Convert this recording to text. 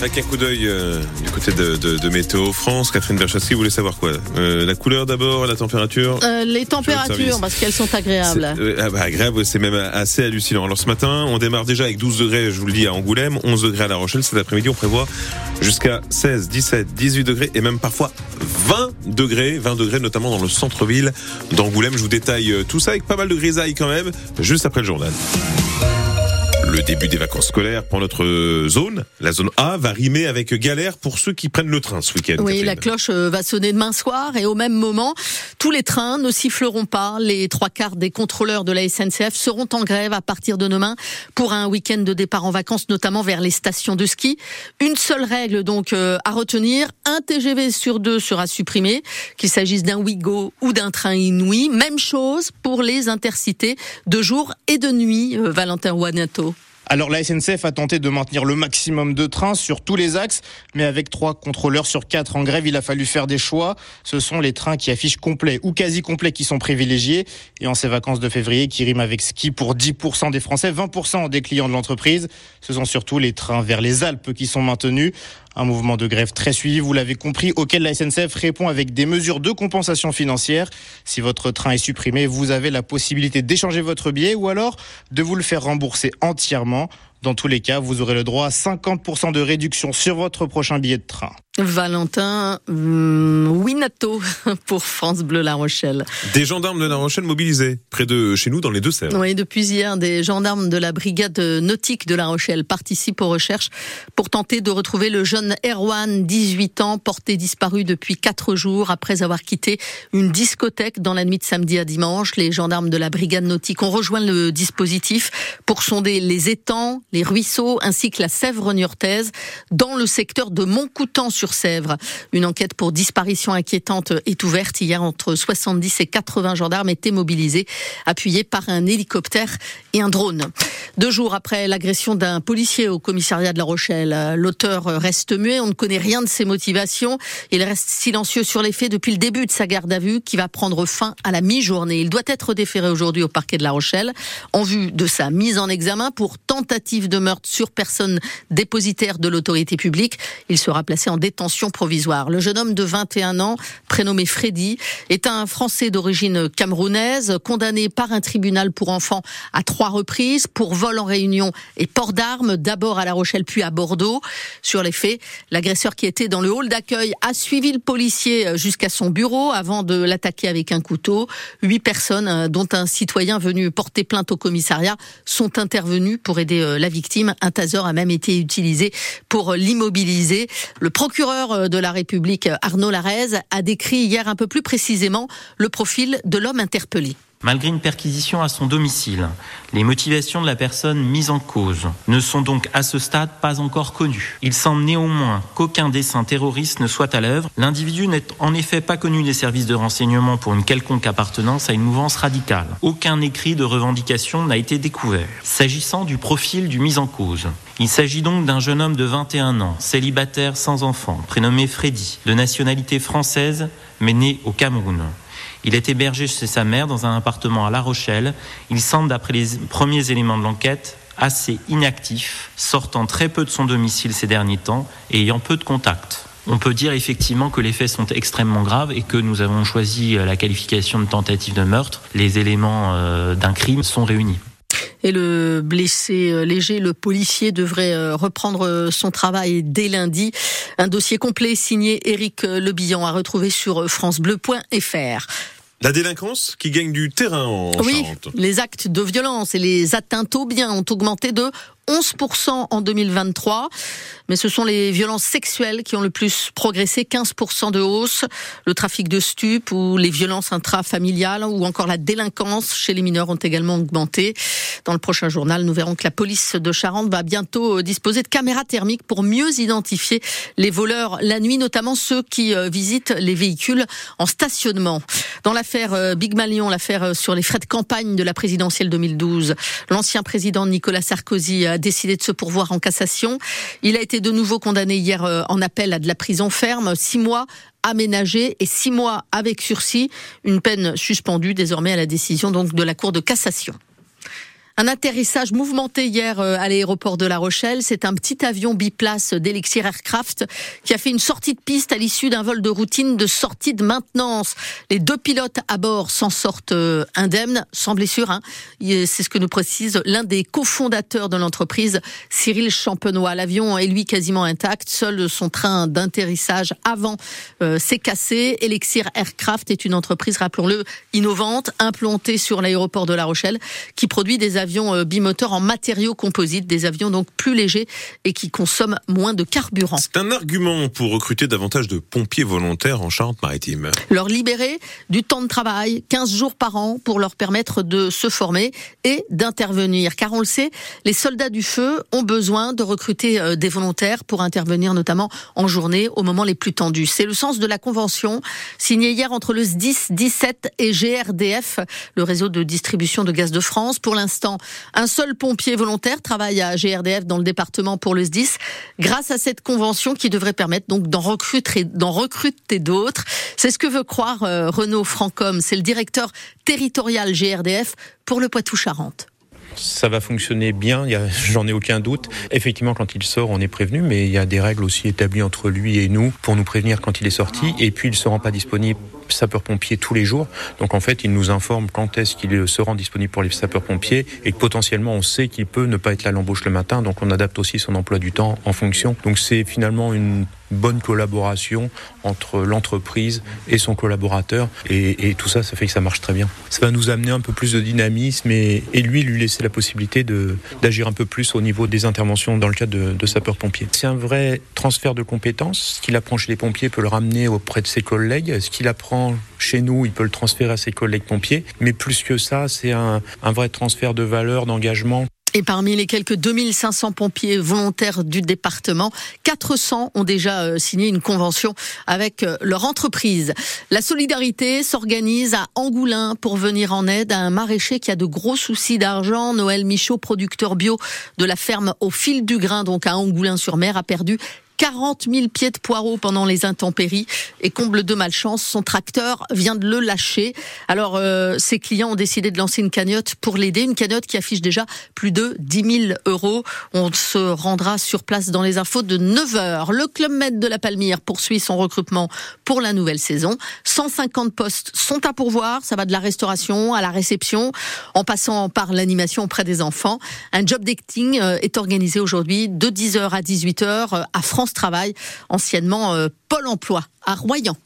Avec un coup d'œil euh, du côté de, de, de, Météo France, Catherine Berchassi, vous voulez savoir quoi euh, La couleur d'abord, la température euh, Les températures, parce qu'elles sont agréables. Ah bah, agréable, c'est même assez hallucinant. Alors ce matin, on démarre déjà avec 12 degrés, je vous le dis, à Angoulême, 11 degrés à La Rochelle. Cet après-midi, on prévoit jusqu'à 16, 17, 18 degrés et même parfois 20 degrés, 20 degrés notamment dans le centre-ville d'Angoulême. Je vous détaille tout ça avec pas mal de grisailles quand même, juste après le journal. Le début des vacances scolaires pour notre zone, la zone A, va rimer avec galère pour ceux qui prennent le train ce week-end. Oui, la cloche euh, va sonner demain soir et au même moment, tous les trains ne siffleront pas. Les trois quarts des contrôleurs de la SNCF seront en grève à partir de demain pour un week-end de départ en vacances, notamment vers les stations de ski. Une seule règle donc euh, à retenir, un TGV sur deux sera supprimé, qu'il s'agisse d'un Ouigo ou d'un train Inouï. Même chose pour les intercités de jour et de nuit, euh, Valentin Wanato. Alors la SNCF a tenté de maintenir le maximum de trains sur tous les axes, mais avec trois contrôleurs sur quatre en grève, il a fallu faire des choix. Ce sont les trains qui affichent complet ou quasi complet qui sont privilégiés. Et en ces vacances de février, qui riment avec ski pour 10% des Français, 20% des clients de l'entreprise, ce sont surtout les trains vers les Alpes qui sont maintenus. Un mouvement de grève très suivi, vous l'avez compris, auquel la SNCF répond avec des mesures de compensation financière. Si votre train est supprimé, vous avez la possibilité d'échanger votre billet ou alors de vous le faire rembourser entièrement. Dans tous les cas, vous aurez le droit à 50% de réduction sur votre prochain billet de train. Valentin hum, Winato pour France Bleu La Rochelle. Des gendarmes de La Rochelle mobilisés près de chez nous dans les Deux-Sèvres. Oui, depuis hier, des gendarmes de la brigade nautique de La Rochelle participent aux recherches pour tenter de retrouver le jeune Erwan, 18 ans, porté disparu depuis 4 jours après avoir quitté une discothèque dans la nuit de samedi à dimanche. Les gendarmes de la brigade nautique ont rejoint le dispositif pour sonder les étangs, les ruisseaux ainsi que la Sèvre niortaise dans le secteur de Montcoutan sur Une enquête pour disparition inquiétante est ouverte. Hier, entre 70 et 80 gendarmes étaient mobilisés, appuyés par un hélicoptère et un drone. Deux jours après l'agression d'un policier au commissariat de La Rochelle, l'auteur reste muet. On ne connaît rien de ses motivations. Il reste silencieux sur les faits depuis le début de sa garde à vue qui va prendre fin à la mi-journée. Il doit être déféré aujourd'hui au parquet de La Rochelle en vue de sa mise en examen pour tentative de meurtre sur personne dépositaire de l'autorité publique. Il sera placé en détention détention provisoire. Le jeune homme de 21 ans, prénommé Freddy, est un Français d'origine camerounaise, condamné par un tribunal pour enfants à trois reprises pour vol en réunion et port d'armes, d'abord à La Rochelle puis à Bordeaux. Sur les faits, l'agresseur qui était dans le hall d'accueil a suivi le policier jusqu'à son bureau avant de l'attaquer avec un couteau. Huit personnes, dont un citoyen venu porter plainte au commissariat, sont intervenues pour aider euh, la victime. Un taser a même été utilisé pour l'immobiliser. Le procureur procureur de la République, Arnaud Larez, a décrit hier un peu plus précisément le profil de l'homme interpellé. Malgré une perquisition à son domicile, les motivations de la personne mise en cause ne sont donc à ce stade pas encore connues. Il semble néanmoins qu'aucun dessin terroriste ne soit à l'œuvre. L'individu n'est en effet pas connu des services de renseignement pour une quelconque appartenance à une mouvance radicale. Aucun écrit de revendication n'a été découvert. S'agissant du profil du mis en cause, il s'agit donc d'un jeune homme de 21 ans, célibataire sans enfant, prénommé Freddy, de nationalité française, mais né au Cameroun. Il est hébergé chez sa mère dans un appartement à La Rochelle. Il semble, d'après les premiers éléments de l'enquête, assez inactif, sortant très peu de son domicile ces derniers temps et ayant peu de contacts. On peut dire effectivement que les faits sont extrêmement graves et que nous avons choisi la qualification de tentative de meurtre. Les éléments euh, d'un crime sont réunis. Et le blessé euh, léger, le policier, devrait euh, reprendre euh, son travail dès lundi. Un dossier complet signé Éric Lebillon à retrouver sur francebleu.fr. La délinquance qui gagne du terrain en oui, les actes de violence et les atteintes aux biens ont augmenté de 11% en 2023. Mais ce sont les violences sexuelles qui ont le plus progressé, 15% de hausse. Le trafic de stupes ou les violences intrafamiliales ou encore la délinquance chez les mineurs ont également augmenté. Dans le prochain journal, nous verrons que la police de Charente va bientôt disposer de caméras thermiques pour mieux identifier les voleurs la nuit, notamment ceux qui euh, visitent les véhicules en stationnement. Dans l'affaire euh, Big Malion, l'affaire euh, sur les frais de campagne de la présidentielle 2012, l'ancien président Nicolas Sarkozy a décidé de se pourvoir en cassation. Il a été de nouveau condamné hier euh, en appel à de la prison ferme, six mois aménagés et six mois avec sursis, une peine suspendue désormais à la décision donc de la Cour de cassation. Un atterrissage mouvementé hier euh, à l'aéroport de La Rochelle. C'est un petit avion biplace d'Elixir Aircraft qui a fait une sortie de piste à l'issue d'un vol de routine de sortie de maintenance. Les deux pilotes à bord s'en sortent euh, indemnes, sans blessure. Hein. C'est ce que nous précise l'un des cofondateurs de l'entreprise, Cyril Champenois. L'avion est lui quasiment intact. Seul son train d'atterrissage avant euh, s'est cassé. Elixir Aircraft est une entreprise, rappelons-le, innovante, implantée sur l'aéroport de La Rochelle, qui produit des avions avions euh, bimoteurs en matériaux composites, des avions donc plus légers et qui consomment moins de carburant. C'est un argument pour recruter davantage de pompiers volontaires en Charente-Maritime. Leur libérer du temps de travail, 15 jours par an, pour leur permettre de se former et d'intervenir. Car on le sait, les soldats du feu ont besoin de recruter euh, des volontaires pour intervenir notamment en journée au moment les plus tendus. C'est le sens de la convention signée hier entre le SDIS 17 et GRDF, le réseau de distribution de gaz de France. Pour l'instant, un seul pompier volontaire travaille à GRDF dans le département pour le SDIS grâce à cette convention qui devrait permettre donc d'en recruter, d'autres. C'est ce que veut croire euh, Renaud Francom. C'est le directeur territorial GRDF pour le Poitou-Charentes ça va fonctionner bien, j'en ai aucun doute. Effectivement, quand il sort, on est prévenu, mais il y a des règles aussi établies entre lui et nous pour nous prévenir quand il est sorti. Et puis, il ne se rend pas disponible sapeurs-pompiers tous les jours. Donc en fait, il nous informe quand est-ce qu'il se rend disponible pour les sapeurs-pompiers et que potentiellement on sait qu'il peut ne pas être là l'embauche le matin. Donc on adapte aussi son emploi du temps en fonction. Donc c'est finalement une bonne collaboration entre l'entreprise et son collaborateur. Et, tout ça, ça fait que ça marche très bien. Ça va nous amener un peu plus de dynamisme et, lui, lui laisser la possibilité d'agir un peu plus au niveau des interventions dans le cadre de, de sapeurs-pompiers. C'est un vrai transfert de compétences. Ce qu'il apprend chez les pompiers peut le ramener auprès de ses collègues. Ce qu'il apprend chez nous, il peut le transférer à ses collègues pompiers. Mais plus que ça, c'est un, vrai transfert de valeur, d'engagement. Et parmi les quelques 2500 pompiers volontaires du département, 400 ont déjà euh, signé une convention avec euh, leur entreprise. La solidarité s'organise à Angoulin pour venir en aide à un maraîcher qui a de gros soucis d'argent. Noël Michaud, producteur bio de la ferme au fil du grain, donc à Angoulin-sur-Mer, a perdu 40 000 pieds de poireaux pendant les intempéries et comble de malchance, son tracteur vient de le lâcher. Alors euh, ses clients ont décidé de lancer une cagnotte pour l'aider, une cagnotte qui affiche déjà plus de 10 000 euros. On se rendra sur place dans les infos de 9 heures. Le Club Med de la Palmyre poursuit son recrutement pour la nouvelle saison. 150 postes sont à pourvoir, ça va de la restauration à la réception, en passant par l'animation auprès des enfants. Un job d'acting euh, est organisé aujourd'hui de 10h à 18h à France Travail, anciennement euh, Pôle Emploi à Royan.